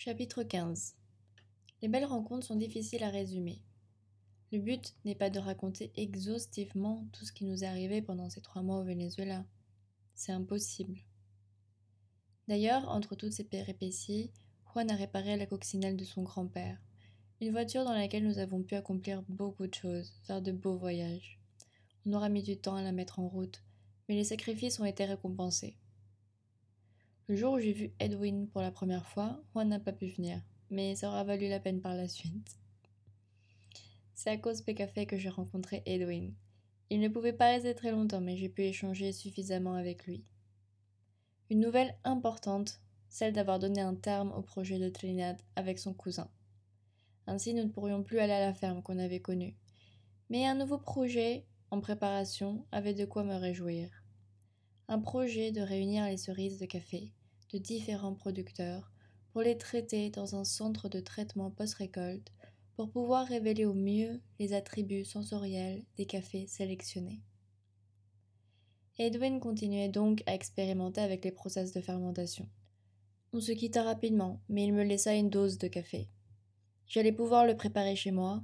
Chapitre 15 Les belles rencontres sont difficiles à résumer. Le but n'est pas de raconter exhaustivement tout ce qui nous est arrivé pendant ces trois mois au Venezuela. C'est impossible. D'ailleurs, entre toutes ces péripéties, Juan a réparé la coccinelle de son grand-père, une voiture dans laquelle nous avons pu accomplir beaucoup de choses, faire de beaux voyages. On aura mis du temps à la mettre en route, mais les sacrifices ont été récompensés. Le jour où j'ai vu Edwin pour la première fois, Juan n'a pas pu venir, mais ça aura valu la peine par la suite. C'est à cause Café que j'ai rencontré Edwin. Il ne pouvait pas rester très longtemps, mais j'ai pu échanger suffisamment avec lui. Une nouvelle importante, celle d'avoir donné un terme au projet de Trinidad avec son cousin. Ainsi, nous ne pourrions plus aller à la ferme qu'on avait connue. Mais un nouveau projet, en préparation, avait de quoi me réjouir. Un projet de réunir les cerises de café de différents producteurs pour les traiter dans un centre de traitement post-récolte pour pouvoir révéler au mieux les attributs sensoriels des cafés sélectionnés. Edwin continuait donc à expérimenter avec les process de fermentation. On se quitta rapidement, mais il me laissa une dose de café. J'allais pouvoir le préparer chez moi,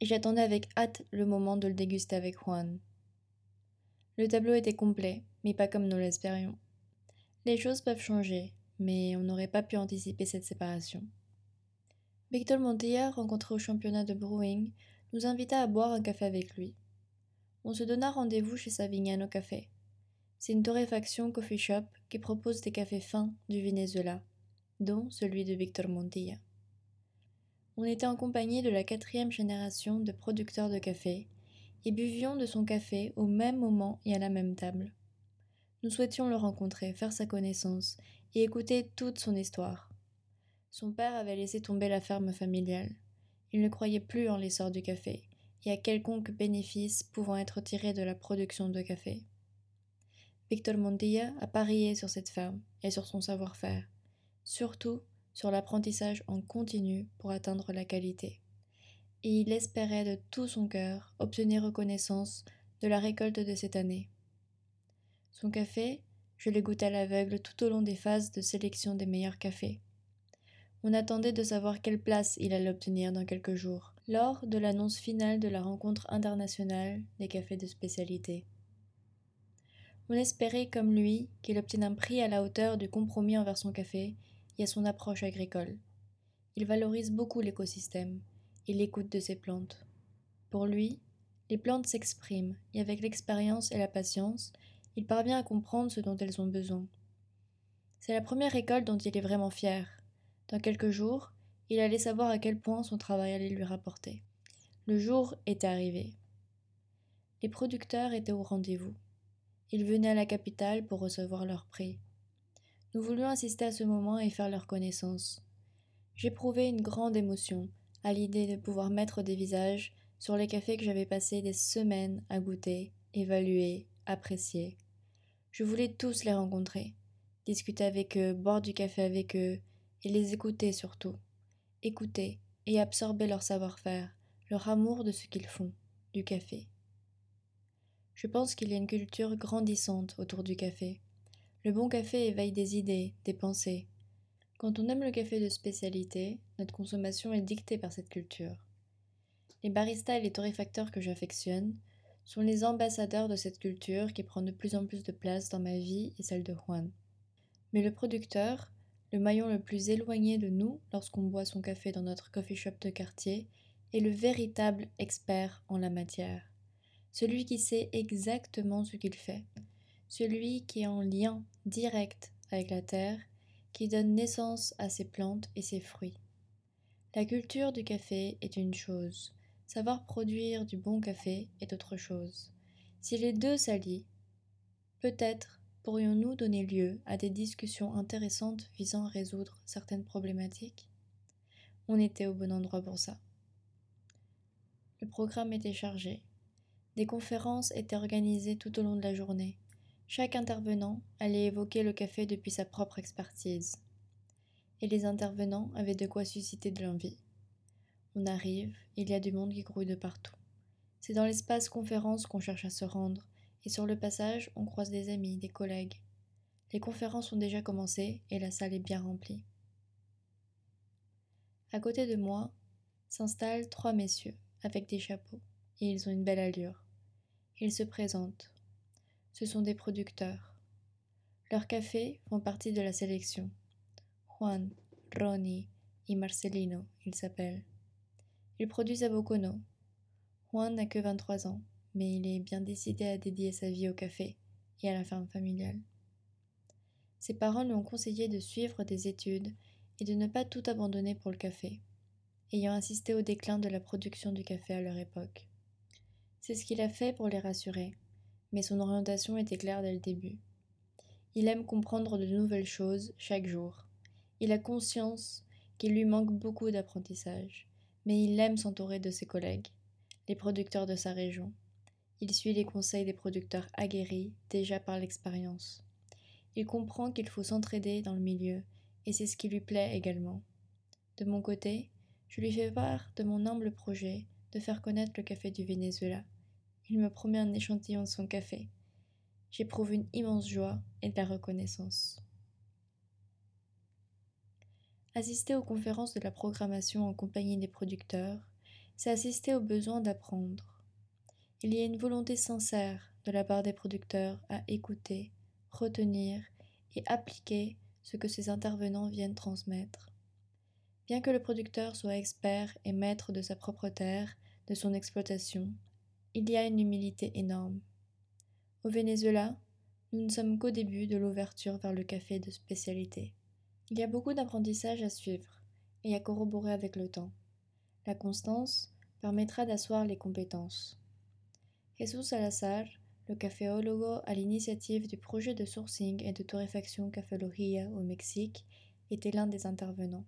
et j'attendais avec hâte le moment de le déguster avec Juan. Le tableau était complet, mais pas comme nous l'espérions. Les choses peuvent changer, mais on n'aurait pas pu anticiper cette séparation. Victor Montilla, rencontré au championnat de brewing, nous invita à boire un café avec lui. On se donna rendez-vous chez Savignano Café. C'est une torréfaction coffee shop qui propose des cafés fins du Venezuela, dont celui de Victor Montilla. On était en compagnie de la quatrième génération de producteurs de café et buvions de son café au même moment et à la même table. Nous souhaitions le rencontrer, faire sa connaissance et écouter toute son histoire. Son père avait laissé tomber la ferme familiale. Il ne croyait plus en l'essor du café et à quelconque bénéfice pouvant être tiré de la production de café. Victor Montilla a parié sur cette ferme et sur son savoir-faire, surtout sur l'apprentissage en continu pour atteindre la qualité. Et il espérait de tout son cœur obtenir reconnaissance de la récolte de cette année. Son café, je l'ai goûté à l'aveugle tout au long des phases de sélection des meilleurs cafés. On attendait de savoir quelle place il allait obtenir dans quelques jours, lors de l'annonce finale de la rencontre internationale des cafés de spécialité. On espérait, comme lui, qu'il obtienne un prix à la hauteur du compromis envers son café et à son approche agricole. Il valorise beaucoup l'écosystème et l'écoute de ses plantes. Pour lui, les plantes s'expriment et avec l'expérience et la patience, il parvient à comprendre ce dont elles ont besoin. C'est la première école dont il est vraiment fier. Dans quelques jours, il allait savoir à quel point son travail allait lui rapporter. Le jour était arrivé. Les producteurs étaient au rendez-vous. Ils venaient à la capitale pour recevoir leur prix. Nous voulions assister à ce moment et faire leur connaissance. J'éprouvais une grande émotion à l'idée de pouvoir mettre des visages sur les cafés que j'avais passé des semaines à goûter, évaluer, apprécier. Je voulais tous les rencontrer, discuter avec eux, boire du café avec eux, et les écouter surtout. Écouter et absorber leur savoir-faire, leur amour de ce qu'ils font, du café. Je pense qu'il y a une culture grandissante autour du café. Le bon café éveille des idées, des pensées. Quand on aime le café de spécialité, notre consommation est dictée par cette culture. Les baristas et les torréfacteurs que j'affectionne sont les ambassadeurs de cette culture qui prend de plus en plus de place dans ma vie et celle de Juan. Mais le producteur, le maillon le plus éloigné de nous lorsqu'on boit son café dans notre coffee shop de quartier, est le véritable expert en la matière. Celui qui sait exactement ce qu'il fait. Celui qui est en lien direct avec la terre, qui donne naissance à ses plantes et ses fruits. La culture du café est une chose, Savoir produire du bon café est autre chose. Si les deux s'allient, peut-être pourrions-nous donner lieu à des discussions intéressantes visant à résoudre certaines problématiques On était au bon endroit pour ça. Le programme était chargé. Des conférences étaient organisées tout au long de la journée. Chaque intervenant allait évoquer le café depuis sa propre expertise. Et les intervenants avaient de quoi susciter de l'envie. On arrive, il y a du monde qui grouille de partout. C'est dans l'espace conférence qu'on cherche à se rendre, et sur le passage, on croise des amis, des collègues. Les conférences ont déjà commencé et la salle est bien remplie. À côté de moi s'installent trois messieurs avec des chapeaux, et ils ont une belle allure. Ils se présentent. Ce sont des producteurs. Leurs cafés font partie de la sélection. Juan, Ronnie et Marcelino, ils s'appellent. Ils produisent à Bocono. Juan n'a que 23 ans, mais il est bien décidé à dédier sa vie au café et à la ferme familiale. Ses parents lui ont conseillé de suivre des études et de ne pas tout abandonner pour le café, ayant assisté au déclin de la production du café à leur époque. C'est ce qu'il a fait pour les rassurer, mais son orientation était claire dès le début. Il aime comprendre de nouvelles choses chaque jour. Il a conscience qu'il lui manque beaucoup d'apprentissage, mais il aime s'entourer de ses collègues, les producteurs de sa région. Il suit les conseils des producteurs aguerris déjà par l'expérience. Il comprend qu'il faut s'entraider dans le milieu, et c'est ce qui lui plaît également. De mon côté, je lui fais part de mon humble projet de faire connaître le café du Venezuela. Il me promet un échantillon de son café. J'éprouve une immense joie et de la reconnaissance. Assister aux conférences de la programmation en compagnie des producteurs, c'est assister au besoin d'apprendre. Il y a une volonté sincère de la part des producteurs à écouter, retenir et appliquer ce que ces intervenants viennent transmettre. Bien que le producteur soit expert et maître de sa propre terre, de son exploitation, il y a une humilité énorme. Au Venezuela, nous ne sommes qu'au début de l'ouverture vers le café de spécialité. Il y a beaucoup d'apprentissage à suivre et à corroborer avec le temps. La constance permettra d'asseoir les compétences. Jesus Salazar le caféologue à l'initiative du projet de sourcing et de torréfaction Caféologia au Mexique était l'un des intervenants.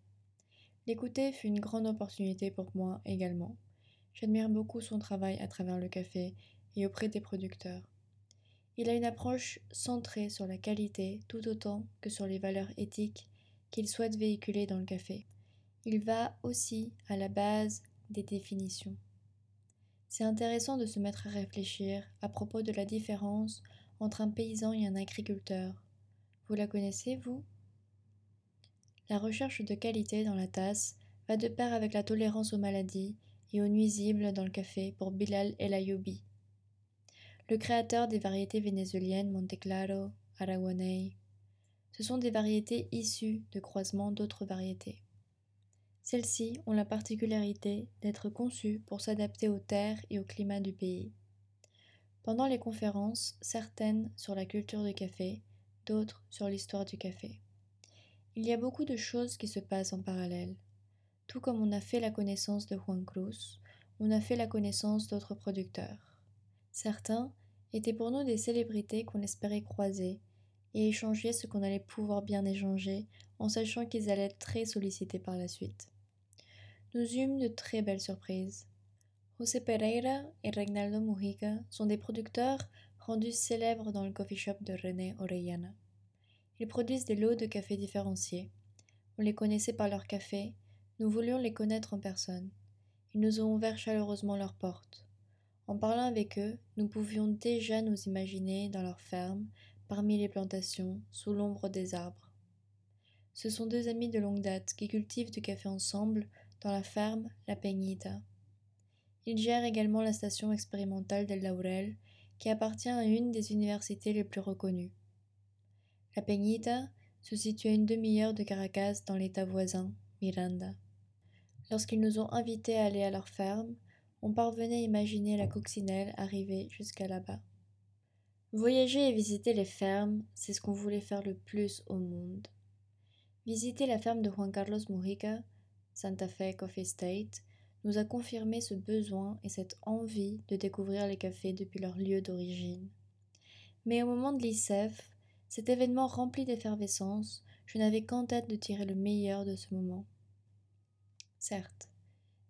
L'écouter fut une grande opportunité pour moi également. J'admire beaucoup son travail à travers le café et auprès des producteurs. Il a une approche centrée sur la qualité tout autant que sur les valeurs éthiques qu'il souhaite véhiculer dans le café. Il va aussi à la base des définitions. C'est intéressant de se mettre à réfléchir à propos de la différence entre un paysan et un agriculteur. Vous la connaissez, vous? La recherche de qualité dans la tasse va de pair avec la tolérance aux maladies et aux nuisibles dans le café pour Bilal El Ayoubi. Le créateur des variétés vénézuéliennes Monte Claro, Araguaney, ce sont des variétés issues de croisements d'autres variétés. Celles-ci ont la particularité d'être conçues pour s'adapter aux terres et au climat du pays. Pendant les conférences, certaines sur la culture du café, d'autres sur l'histoire du café. Il y a beaucoup de choses qui se passent en parallèle. Tout comme on a fait la connaissance de Juan Cruz, on a fait la connaissance d'autres producteurs. Certains étaient pour nous des célébrités qu'on espérait croiser et échanger ce qu'on allait pouvoir bien échanger en sachant qu'ils allaient être très sollicités par la suite nous eûmes de très belles surprises. José Pereira et Regnaldo Mujica sont des producteurs rendus célèbres dans le coffee shop de René Orellana. Ils produisent des lots de café différenciés. On les connaissait par leur café, nous voulions les connaître en personne. Ils nous ont ouvert chaleureusement leurs portes. En parlant avec eux, nous pouvions déjà nous imaginer dans leur ferme, parmi les plantations, sous l'ombre des arbres. Ce sont deux amis de longue date qui cultivent du café ensemble dans la ferme La Peñita. Il gère également la station expérimentale del Laurel, qui appartient à une des universités les plus reconnues. La Peñita se situe à une demi-heure de Caracas dans l'état voisin, Miranda. Lorsqu'ils nous ont invités à aller à leur ferme, on parvenait à imaginer la coccinelle arriver jusqu'à là-bas. Voyager et visiter les fermes, c'est ce qu'on voulait faire le plus au monde. Visiter la ferme de Juan Carlos Mujica Santa Fe Coffee State, nous a confirmé ce besoin et cette envie de découvrir les cafés depuis leur lieu d'origine. Mais au moment de l'ICEF, cet événement rempli d'effervescence, je n'avais qu'en tête de tirer le meilleur de ce moment. Certes,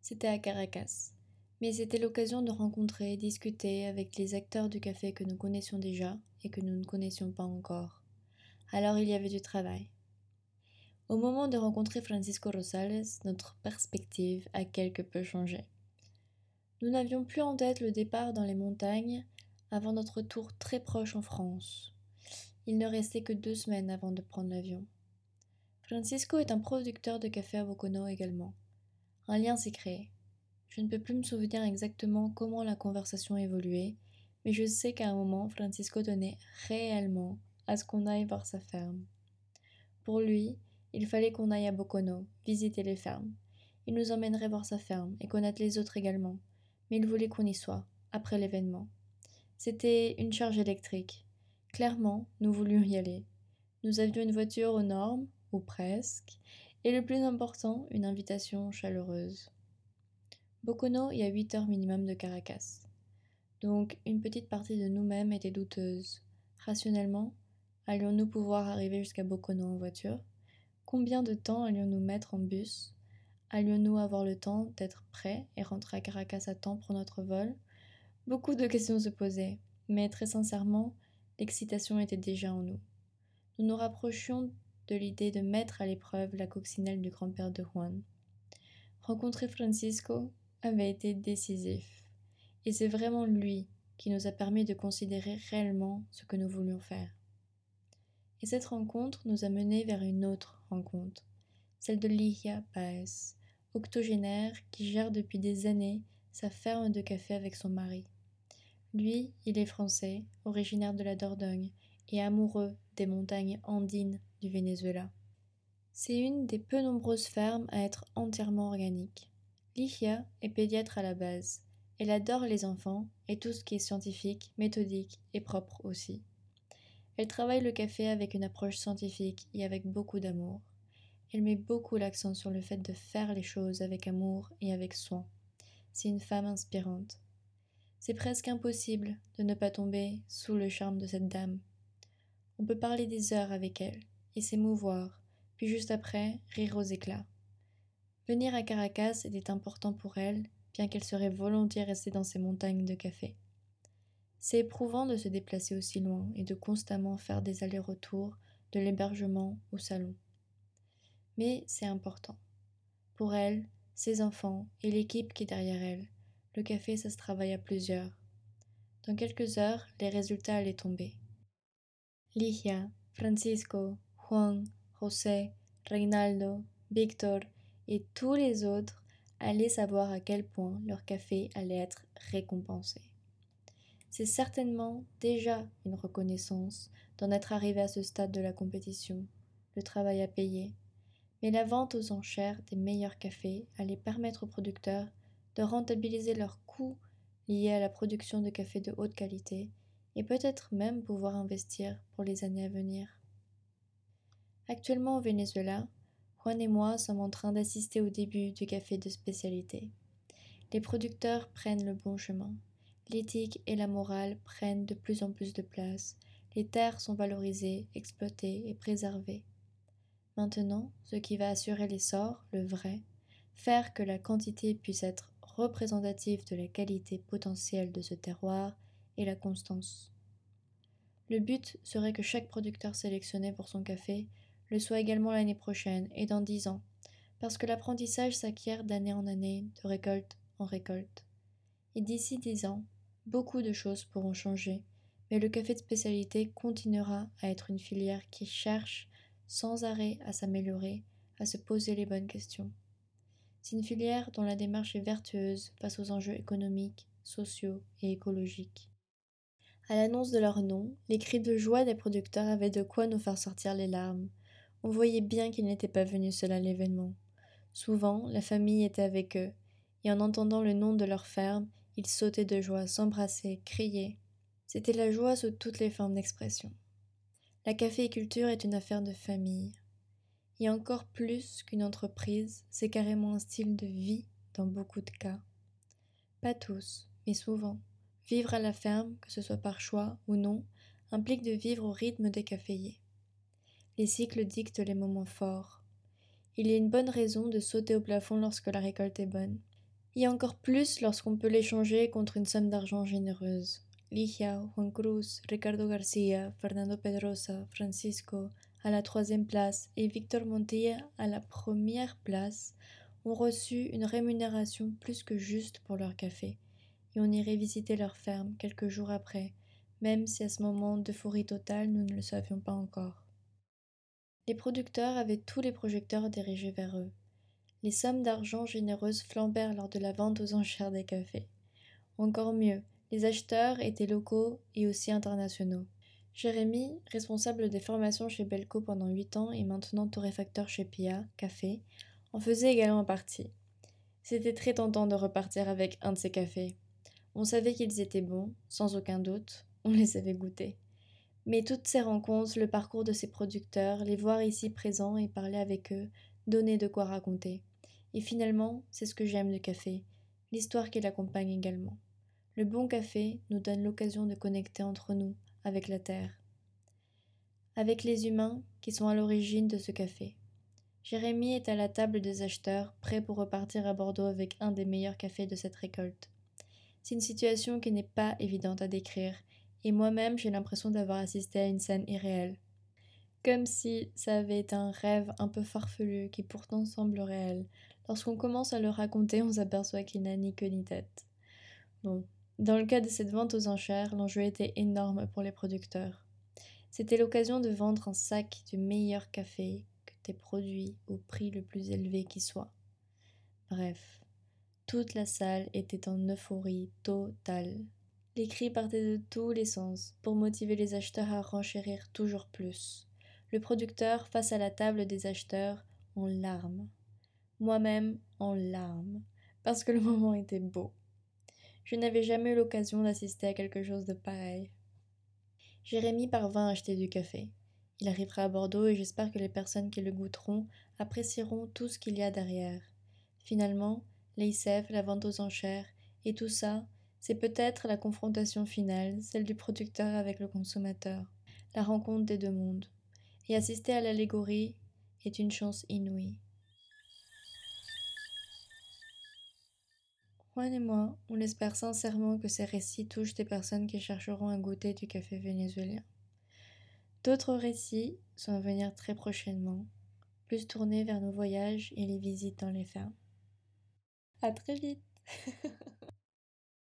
c'était à Caracas, mais c'était l'occasion de rencontrer discuter avec les acteurs du café que nous connaissions déjà et que nous ne connaissions pas encore. Alors il y avait du travail. Au moment de rencontrer Francisco Rosales, notre perspective a quelque peu changé. Nous n'avions plus en tête le départ dans les montagnes avant notre tour très proche en France. Il ne restait que deux semaines avant de prendre l'avion. Francisco est un producteur de café à Bocono également. Un lien s'est créé. Je ne peux plus me souvenir exactement comment la conversation évoluait, mais je sais qu'à un moment, Francisco tenait réellement à ce qu'on aille voir sa ferme. Pour lui, il fallait qu'on aille à Bocono, visiter les fermes. Il nous emmènerait voir sa ferme et connaître les autres également, mais il voulait qu'on y soit, après l'événement. C'était une charge électrique. Clairement, nous voulions y aller. Nous avions une voiture aux normes, ou presque, et le plus important, une invitation chaleureuse. Bocono y a 8 heures minimum de Caracas. Donc, une petite partie de nous-mêmes était douteuse. Rationnellement, allions-nous pouvoir arriver jusqu'à Bocono en voiture? Combien de temps allions-nous mettre en bus? Allions-nous avoir le temps d'être prêts et rentrer à Caracas à temps pour notre vol? Beaucoup de questions se posaient, mais très sincèrement, l'excitation était déjà en nous. Nous nous rapprochions de l'idée de mettre à l'épreuve la coccinelle du grand-père de Juan. Rencontrer Francisco avait été décisif, et c'est vraiment lui qui nous a permis de considérer réellement ce que nous voulions faire. Et cette rencontre nous a menés vers une autre rencontre, celle de Ligia Paez, octogénaire qui gère depuis des années sa ferme de café avec son mari. Lui, il est français, originaire de la Dordogne et amoureux des montagnes andines du Venezuela. C'est une des peu nombreuses fermes à être entièrement organique. Ligia est pédiatre à la base. Elle adore les enfants et tout ce qui est scientifique, méthodique et propre aussi. Elle travaille le café avec une approche scientifique et avec beaucoup d'amour. Elle met beaucoup l'accent sur le fait de faire les choses avec amour et avec soin. C'est une femme inspirante. C'est presque impossible de ne pas tomber sous le charme de cette dame. On peut parler des heures avec elle et s'émouvoir, puis juste après rire aux éclats. Venir à Caracas était important pour elle, bien qu'elle serait volontiers restée dans ces montagnes de café. C'est éprouvant de se déplacer aussi loin et de constamment faire des allers-retours de l'hébergement au salon. Mais c'est important. Pour elle, ses enfants et l'équipe qui est derrière elle, le café, ça se travaille à plusieurs. Dans quelques heures, les résultats allaient tomber. Ligia, Francisco, Juan, José, Reinaldo, Victor et tous les autres allaient savoir à quel point leur café allait être récompensé. C'est certainement déjà une reconnaissance d'en être arrivé à ce stade de la compétition, le travail à payer, mais la vente aux enchères des meilleurs cafés allait permettre aux producteurs de rentabiliser leurs coûts liés à la production de café de haute qualité et peut-être même pouvoir investir pour les années à venir. Actuellement au Venezuela, Et moi sommes en train d'assister au début du café de spécialité. Les producteurs prennent le bon chemin. L'éthique et la morale prennent de plus en plus de place. Les terres sont valorisées, exploitées et préservées. Maintenant, ce qui va assurer l'essor, le vrai, faire que la quantité puisse être représentative de la qualité potentielle de ce terroir est la constance. Le but serait que chaque producteur sélectionné pour son café le soit également l'année prochaine et dans dix ans, parce que l'apprentissage s'acquiert d'année en année, de récolte en récolte. Et d'ici dix ans, Beaucoup de choses pourront changer, mais le café de spécialité continuera à être une filière qui cherche sans arrêt à s'améliorer, à se poser les bonnes questions. C'est une filière dont la démarche est vertueuse face aux enjeux économiques, sociaux et écologiques. À l'annonce de leur nom, les cris de joie des producteurs avaient de quoi nous faire sortir les larmes. On voyait bien qu'ils n'étaient pas venus seuls à l'événement. Souvent, la famille était avec eux, et en entendant le nom de leur ferme, ils sautaient de joie, s'embrassaient, criaient. C'était la joie sous toutes les formes d'expression. La caféiculture est une affaire de famille. Et encore plus qu'une entreprise, c'est carrément un style de vie dans beaucoup de cas. Pas tous, mais souvent. Vivre à la ferme, que ce soit par choix ou non, implique de vivre au rythme des caféiers. Les cycles dictent les moments forts. Il y a une bonne raison de sauter au plafond lorsque la récolte est bonne et encore plus lorsqu'on peut l'échanger contre une somme d'argent généreuse. Ligia, Juan Cruz, Ricardo Garcia, Fernando Pedrosa, Francisco à la troisième place et Victor Montilla à la première place ont reçu une rémunération plus que juste pour leur café, et on irait visiter leur ferme quelques jours après, même si à ce moment d'euphorie totale nous ne le savions pas encore. Les producteurs avaient tous les projecteurs dirigés vers eux. Les sommes d'argent généreuses flambèrent lors de la vente aux enchères des cafés. Encore mieux, les acheteurs étaient locaux et aussi internationaux. Jérémy, responsable des formations chez Belco pendant 8 ans et maintenant torréfacteur chez Pia, Café, en faisait également partie. C'était très tentant de repartir avec un de ces cafés. On savait qu'ils étaient bons, sans aucun doute, on les avait goûtés. Mais toutes ces rencontres, le parcours de ces producteurs, les voir ici présents et parler avec eux, donnaient de quoi raconter. Et finalement, c'est ce que j'aime du café, l'histoire qui l'accompagne également. Le bon café nous donne l'occasion de connecter entre nous, avec la terre, avec les humains qui sont à l'origine de ce café. Jérémy est à la table des acheteurs, prêt pour repartir à Bordeaux avec un des meilleurs cafés de cette récolte. C'est une situation qui n'est pas évidente à décrire, et moi-même j'ai l'impression d'avoir assisté à une scène irréelle. Comme si ça avait été un rêve un peu farfelu qui pourtant semble réel. Lorsqu'on commence à le raconter, on s'aperçoit qu'il n'a ni queue ni tête. Bon, dans le cas de cette vente aux enchères, l'enjeu était énorme pour les producteurs. C'était l'occasion de vendre un sac du meilleur café que tes produits au prix le plus élevé qui soit. Bref, toute la salle était en euphorie totale. Les cris partaient de tous les sens pour motiver les acheteurs à renchérir toujours plus. Le producteur face à la table des acheteurs en larmes. Moi-même en larmes, parce que le moment était beau. Je n'avais jamais eu l'occasion d'assister à quelque chose de pareil. Jérémy parvint à acheter du café. Il arrivera à Bordeaux et j'espère que les personnes qui le goûteront apprécieront tout ce qu'il y a derrière. Finalement, l'ICF, la vente aux enchères, et tout ça, c'est peut-être la confrontation finale, celle du producteur avec le consommateur, la rencontre des deux mondes. Et assister à l'allégorie est une chance inouïe. Juan et moi, on espère sincèrement que ces récits touchent des personnes qui chercheront à goûter du café vénézuélien. D'autres récits sont à venir très prochainement, plus tournés vers nos voyages et les visites dans les fermes. À très vite